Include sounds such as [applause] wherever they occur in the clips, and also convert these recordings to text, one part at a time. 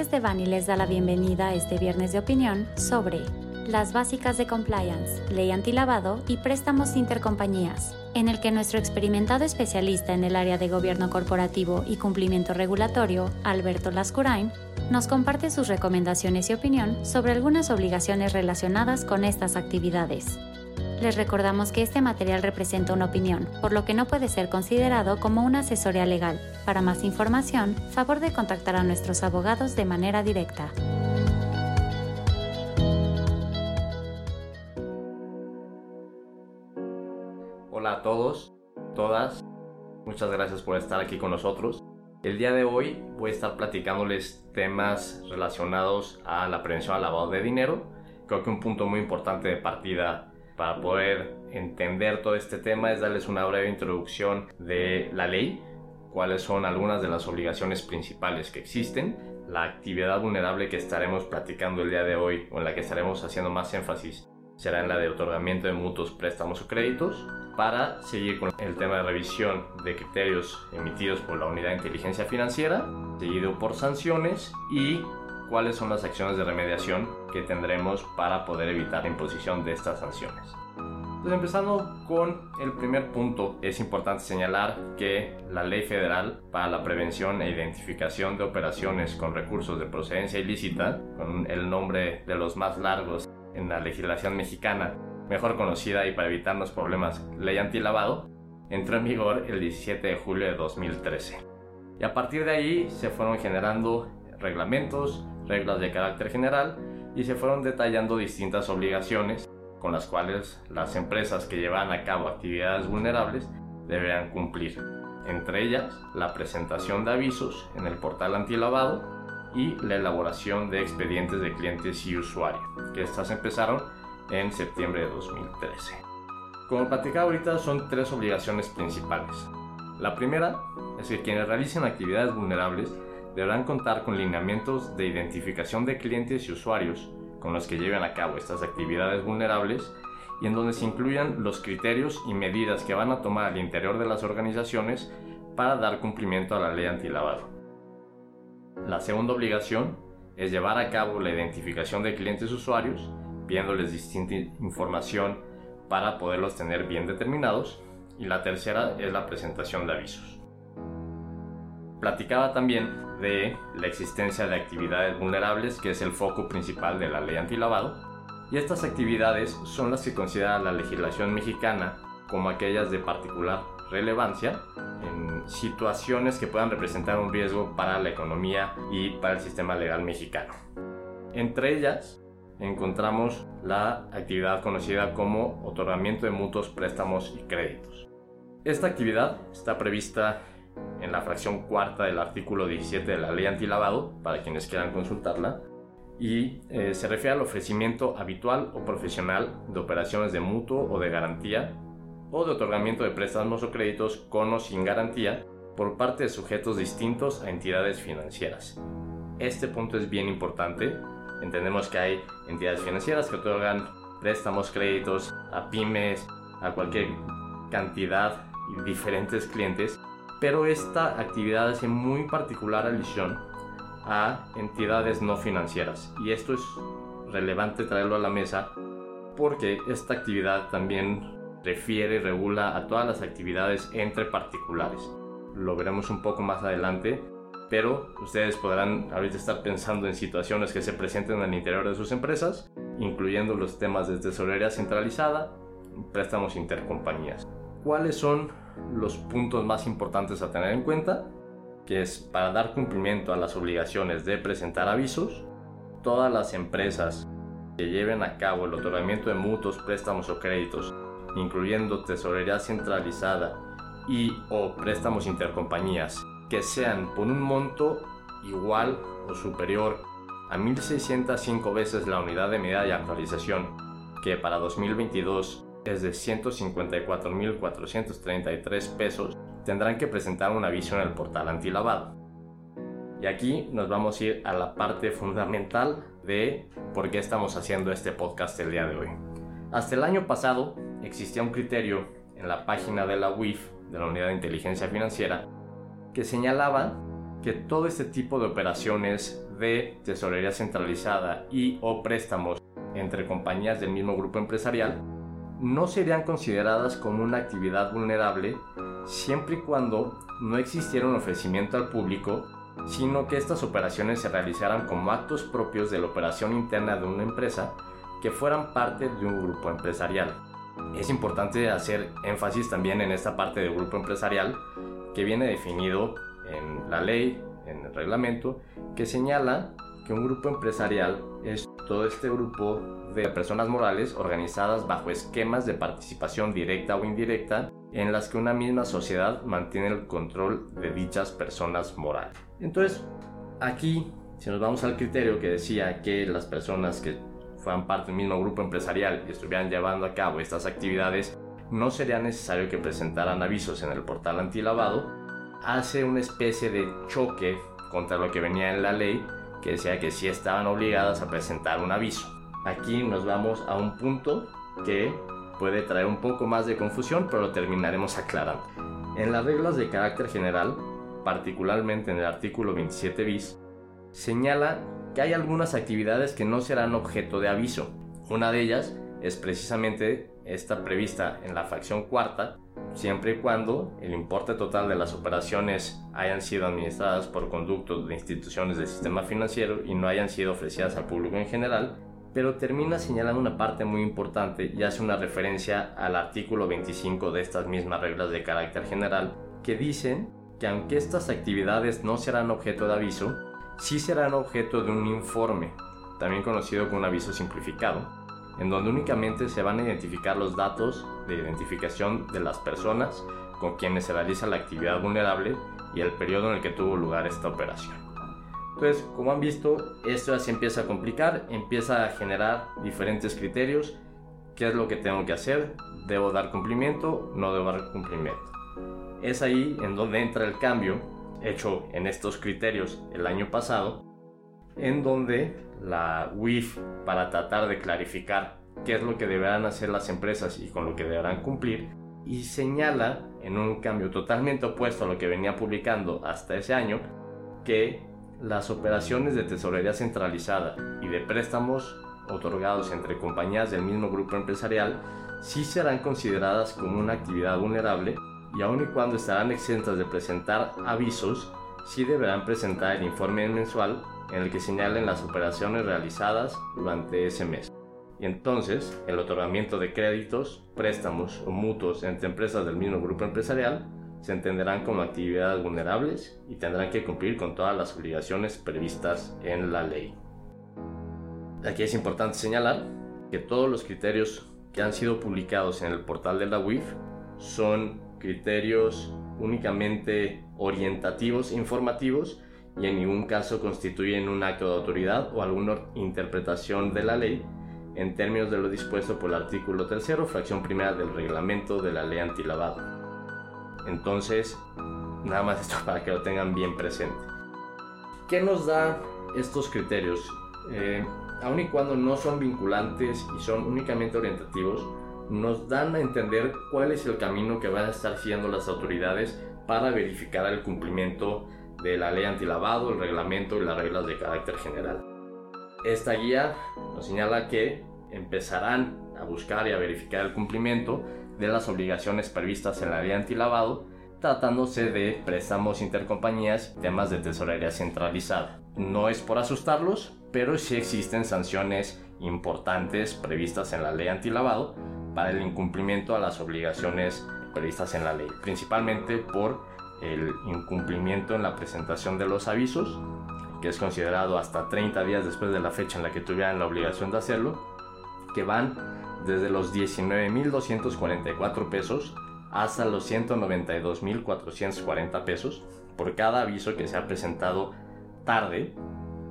Sánchez de Bani les da la bienvenida a este viernes de opinión sobre las básicas de compliance, ley antilavado y préstamos intercompañías, en el que nuestro experimentado especialista en el área de gobierno corporativo y cumplimiento regulatorio, Alberto Lascurain, nos comparte sus recomendaciones y opinión sobre algunas obligaciones relacionadas con estas actividades. Les recordamos que este material representa una opinión, por lo que no puede ser considerado como una asesoría legal. Para más información, favor de contactar a nuestros abogados de manera directa. Hola a todos, todas, muchas gracias por estar aquí con nosotros. El día de hoy voy a estar platicándoles temas relacionados a la prevención al lavado de dinero. Creo que un punto muy importante de partida para poder entender todo este tema es darles una breve introducción de la ley, cuáles son algunas de las obligaciones principales que existen, la actividad vulnerable que estaremos platicando el día de hoy o en la que estaremos haciendo más énfasis será en la de otorgamiento de mutuos, préstamos o créditos, para seguir con el tema de revisión de criterios emitidos por la Unidad de Inteligencia Financiera, seguido por sanciones y cuáles son las acciones de remediación que tendremos para poder evitar la imposición de estas sanciones. Entonces, empezando con el primer punto, es importante señalar que la Ley Federal para la Prevención e Identificación de Operaciones con Recursos de Procedencia Ilícita, con el nombre de los más largos en la legislación mexicana, mejor conocida y para evitarnos problemas, Ley Antilavado, entró en vigor el 17 de julio de 2013. Y a partir de ahí se fueron generando reglamentos, reglas de carácter general y se fueron detallando distintas obligaciones con las cuales las empresas que llevan a cabo actividades vulnerables deberán cumplir. Entre ellas, la presentación de avisos en el portal antilavado y la elaboración de expedientes de clientes y usuarios, que estas empezaron en septiembre de 2013. Como platicaba ahorita, son tres obligaciones principales. La primera es que quienes realicen actividades vulnerables deberán contar con lineamientos de identificación de clientes y usuarios con los que lleven a cabo estas actividades vulnerables y en donde se incluyan los criterios y medidas que van a tomar al interior de las organizaciones para dar cumplimiento a la ley antilavado. La segunda obligación es llevar a cabo la identificación de clientes y usuarios, pidiéndoles distinta información para poderlos tener bien determinados. Y la tercera es la presentación de avisos. Platicaba también de la existencia de actividades vulnerables, que es el foco principal de la ley antilavado, y estas actividades son las que considera la legislación mexicana como aquellas de particular relevancia en situaciones que puedan representar un riesgo para la economía y para el sistema legal mexicano. Entre ellas encontramos la actividad conocida como otorgamiento de mutuos, préstamos y créditos. Esta actividad está prevista en la fracción cuarta del artículo 17 de la ley antilavado, para quienes quieran consultarla, y eh, se refiere al ofrecimiento habitual o profesional de operaciones de mutuo o de garantía o de otorgamiento de préstamos o créditos con o sin garantía por parte de sujetos distintos a entidades financieras. Este punto es bien importante. Entendemos que hay entidades financieras que otorgan préstamos, créditos a pymes, a cualquier cantidad y diferentes clientes pero esta actividad hace muy particular alusión a entidades no financieras y esto es relevante traerlo a la mesa porque esta actividad también refiere y regula a todas las actividades entre particulares. Lo veremos un poco más adelante, pero ustedes podrán ahorita estar pensando en situaciones que se presenten en el interior de sus empresas, incluyendo los temas de tesorería centralizada, préstamos intercompañías. ¿Cuáles son los puntos más importantes a tener en cuenta, que es para dar cumplimiento a las obligaciones de presentar avisos, todas las empresas que lleven a cabo el otorgamiento de mutuos, préstamos o créditos, incluyendo tesorería centralizada y o préstamos intercompañías, que sean por un monto igual o superior a 1.605 veces la unidad de medida de actualización, que para 2022 es de 154.433 pesos, tendrán que presentar un aviso en el portal antilavado. Y aquí nos vamos a ir a la parte fundamental de por qué estamos haciendo este podcast el día de hoy. Hasta el año pasado existía un criterio en la página de la UIF, de la Unidad de Inteligencia Financiera, que señalaba que todo este tipo de operaciones de tesorería centralizada y o préstamos entre compañías del mismo grupo empresarial no serían consideradas como una actividad vulnerable siempre y cuando no existiera un ofrecimiento al público, sino que estas operaciones se realizaran como actos propios de la operación interna de una empresa que fueran parte de un grupo empresarial. Es importante hacer énfasis también en esta parte del grupo empresarial que viene definido en la ley, en el reglamento, que señala que un grupo empresarial es todo este grupo de personas morales organizadas bajo esquemas de participación directa o indirecta en las que una misma sociedad mantiene el control de dichas personas morales. Entonces, aquí, si nos vamos al criterio que decía que las personas que fueran parte del mismo grupo empresarial y estuvieran llevando a cabo estas actividades, no sería necesario que presentaran avisos en el portal antilavado, hace una especie de choque contra lo que venía en la ley que decía que sí estaban obligadas a presentar un aviso. Aquí nos vamos a un punto que puede traer un poco más de confusión, pero lo terminaremos aclarando. En las reglas de carácter general, particularmente en el artículo 27 bis, señala que hay algunas actividades que no serán objeto de aviso. Una de ellas es precisamente esta prevista en la facción cuarta, siempre y cuando el importe total de las operaciones hayan sido administradas por conductos de instituciones del sistema financiero y no hayan sido ofrecidas al público en general, pero termina señalando una parte muy importante y hace una referencia al artículo 25 de estas mismas reglas de carácter general, que dicen que aunque estas actividades no serán objeto de aviso, sí serán objeto de un informe, también conocido como un aviso simplificado, en donde únicamente se van a identificar los datos de identificación de las personas con quienes se realiza la actividad vulnerable y el periodo en el que tuvo lugar esta operación. Entonces, como han visto, esto ya se empieza a complicar, empieza a generar diferentes criterios. ¿Qué es lo que tengo que hacer? ¿Debo dar cumplimiento? ¿No debo dar cumplimiento? Es ahí en donde entra el cambio hecho en estos criterios el año pasado, en donde la WIF, para tratar de clarificar qué es lo que deberán hacer las empresas y con lo que deberán cumplir, y señala, en un cambio totalmente opuesto a lo que venía publicando hasta ese año, que las operaciones de tesorería centralizada y de préstamos otorgados entre compañías del mismo grupo empresarial sí serán consideradas como una actividad vulnerable y aun y cuando estarán exentas de presentar avisos, sí deberán presentar el informe mensual en el que señalen las operaciones realizadas durante ese mes. Y entonces, el otorgamiento de créditos, préstamos o mutuos entre empresas del mismo grupo empresarial se entenderán como actividades vulnerables y tendrán que cumplir con todas las obligaciones previstas en la ley. Aquí es importante señalar que todos los criterios que han sido publicados en el portal de la UIF son criterios únicamente orientativos, informativos, y en ningún caso constituyen un acto de autoridad o alguna interpretación de la ley en términos de lo dispuesto por el artículo 3, fracción primera del reglamento de la ley antilavado. Entonces, nada más esto [laughs] para que lo tengan bien presente. ¿Qué nos da estos criterios? Eh, aun y cuando no son vinculantes y son únicamente orientativos, nos dan a entender cuál es el camino que van a estar siguiendo las autoridades para verificar el cumplimiento de la ley antilavado, el reglamento y las reglas de carácter general. Esta guía nos señala que empezarán a buscar y a verificar el cumplimiento de las obligaciones previstas en la ley antilavado, tratándose de préstamos intercompañías temas de tesorería centralizada. No es por asustarlos, pero sí existen sanciones importantes previstas en la ley antilavado para el incumplimiento a las obligaciones previstas en la ley, principalmente por el incumplimiento en la presentación de los avisos, que es considerado hasta 30 días después de la fecha en la que tuvieran la obligación de hacerlo, que van desde los 19.244 pesos hasta los 192.440 pesos por cada aviso que se ha presentado tarde,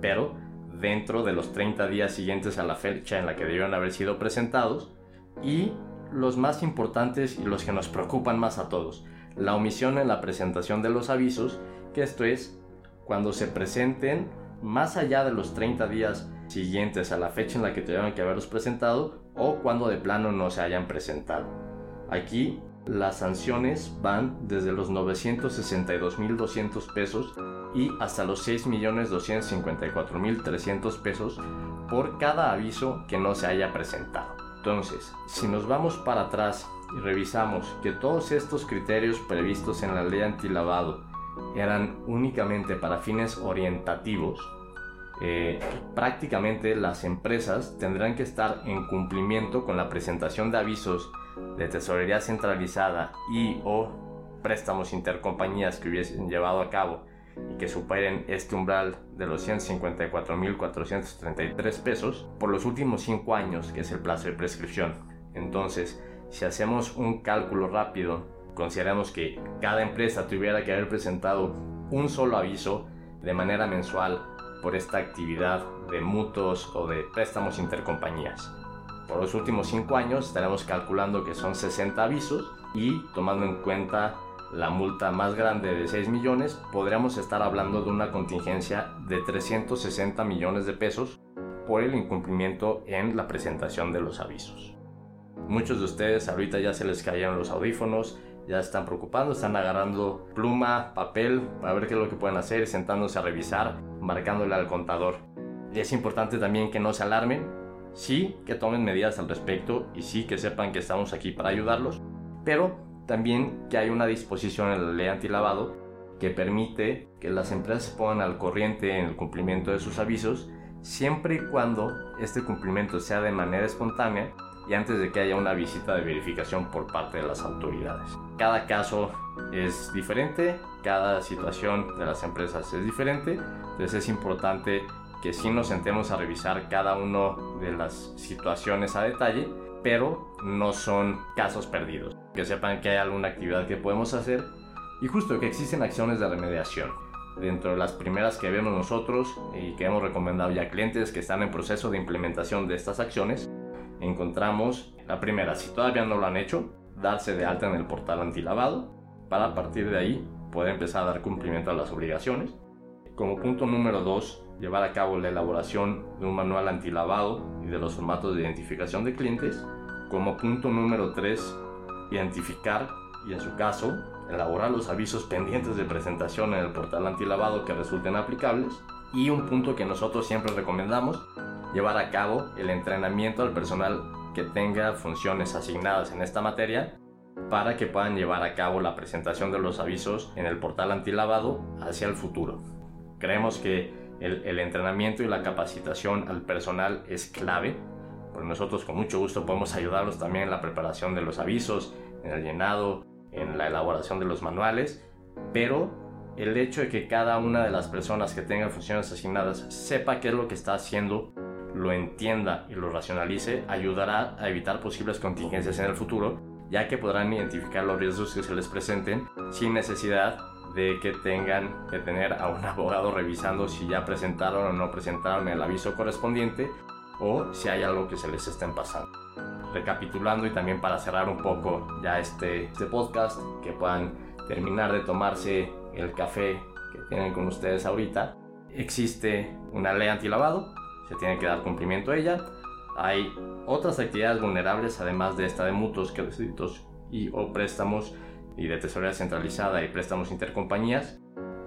pero dentro de los 30 días siguientes a la fecha en la que debieron haber sido presentados, y los más importantes y los que nos preocupan más a todos, la omisión en la presentación de los avisos, que esto es cuando se presenten más allá de los 30 días siguientes a la fecha en la que tuvieron que haberlos presentado o cuando de plano no se hayan presentado. Aquí las sanciones van desde los 962.200 pesos y hasta los 6.254.300 pesos por cada aviso que no se haya presentado. Entonces, si nos vamos para atrás y revisamos que todos estos criterios previstos en la ley antilavado eran únicamente para fines orientativos, eh, prácticamente las empresas tendrán que estar en cumplimiento con la presentación de avisos de tesorería centralizada y o préstamos intercompañías que hubiesen llevado a cabo y que superen este umbral de los 154.433 pesos por los últimos 5 años, que es el plazo de prescripción. Entonces, si hacemos un cálculo rápido, consideramos que cada empresa tuviera que haber presentado un solo aviso de manera mensual por esta actividad de mutuos o de préstamos intercompañías. Por los últimos 5 años estaremos calculando que son 60 avisos y tomando en cuenta la multa más grande de 6 millones, podríamos estar hablando de una contingencia de 360 millones de pesos por el incumplimiento en la presentación de los avisos. Muchos de ustedes ahorita ya se les cayeron los audífonos, ya están preocupando, están agarrando pluma, papel para ver qué es lo que pueden hacer, sentándose a revisar, marcándole al contador. Es importante también que no se alarmen, sí que tomen medidas al respecto y sí que sepan que estamos aquí para ayudarlos, pero también que hay una disposición en la ley antilavado que permite que las empresas se pongan al corriente en el cumplimiento de sus avisos siempre y cuando este cumplimiento sea de manera espontánea y antes de que haya una visita de verificación por parte de las autoridades. Cada caso es diferente, cada situación de las empresas es diferente, entonces es importante que sí nos sentemos a revisar cada una de las situaciones a detalle pero no son casos perdidos. Que sepan que hay alguna actividad que podemos hacer y justo que existen acciones de remediación. Dentro de las primeras que vemos nosotros y que hemos recomendado ya clientes que están en proceso de implementación de estas acciones, encontramos la primera, si todavía no lo han hecho, darse de alta en el portal antilavado para a partir de ahí poder empezar a dar cumplimiento a las obligaciones. Como punto número 2, llevar a cabo la elaboración de un manual antilavado y de los formatos de identificación de clientes. Como punto número 3, identificar y en su caso elaborar los avisos pendientes de presentación en el portal antilavado que resulten aplicables. Y un punto que nosotros siempre recomendamos, llevar a cabo el entrenamiento al personal que tenga funciones asignadas en esta materia para que puedan llevar a cabo la presentación de los avisos en el portal antilavado hacia el futuro. Creemos que el, entrenamiento y la capacitación al personal es clave, pues nosotros con mucho gusto podemos ayudarlos también en la preparación de los avisos, en el llenado, en la elaboración de los manuales, pero el hecho de que cada una de las personas que tengan funciones asignadas sepa qué es lo que está haciendo, lo entienda y lo racionalice, ayudará a evitar posibles contingencias en el futuro, ya que podrán identificar los riesgos que se les presenten sin necesidad de que tengan que tener a un [laughs] abogado revisando si ya presentaron o no presentaron el aviso correspondiente o si hay algo que se les estén pasando. Recapitulando y también para cerrar un poco ya este, este podcast, que puedan terminar de tomarse el café que tienen con ustedes ahorita, existe una ley antilavado, se tiene que dar cumplimiento a ella. Hay otras actividades vulnerables además de esta de mutuos, créditos y o préstamos y de tesorería centralizada y préstamos intercompañías,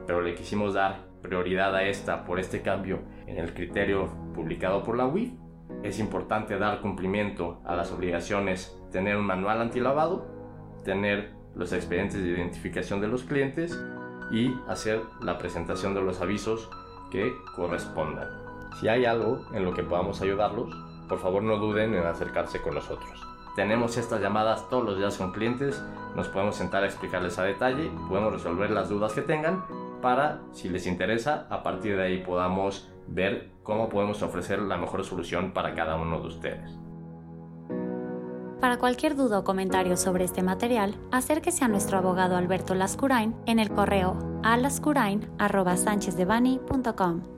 pero le quisimos dar prioridad a esta por este cambio en el criterio publicado por la UIF. Es importante dar cumplimiento a las obligaciones, tener un manual antilavado, tener los expedientes de identificación de los clientes y hacer la presentación de los avisos que correspondan. Si hay algo en lo que podamos ayudarlos, por favor no duden en acercarse con nosotros. Tenemos estas llamadas todos los días con clientes, nos podemos sentar a explicarles a detalle, podemos resolver las dudas que tengan para, si les interesa, a partir de ahí podamos ver cómo podemos ofrecer la mejor solución para cada uno de ustedes. Para cualquier duda o comentario sobre este material, acérquese a nuestro abogado Alberto Lascurain en el correo alascurain.com.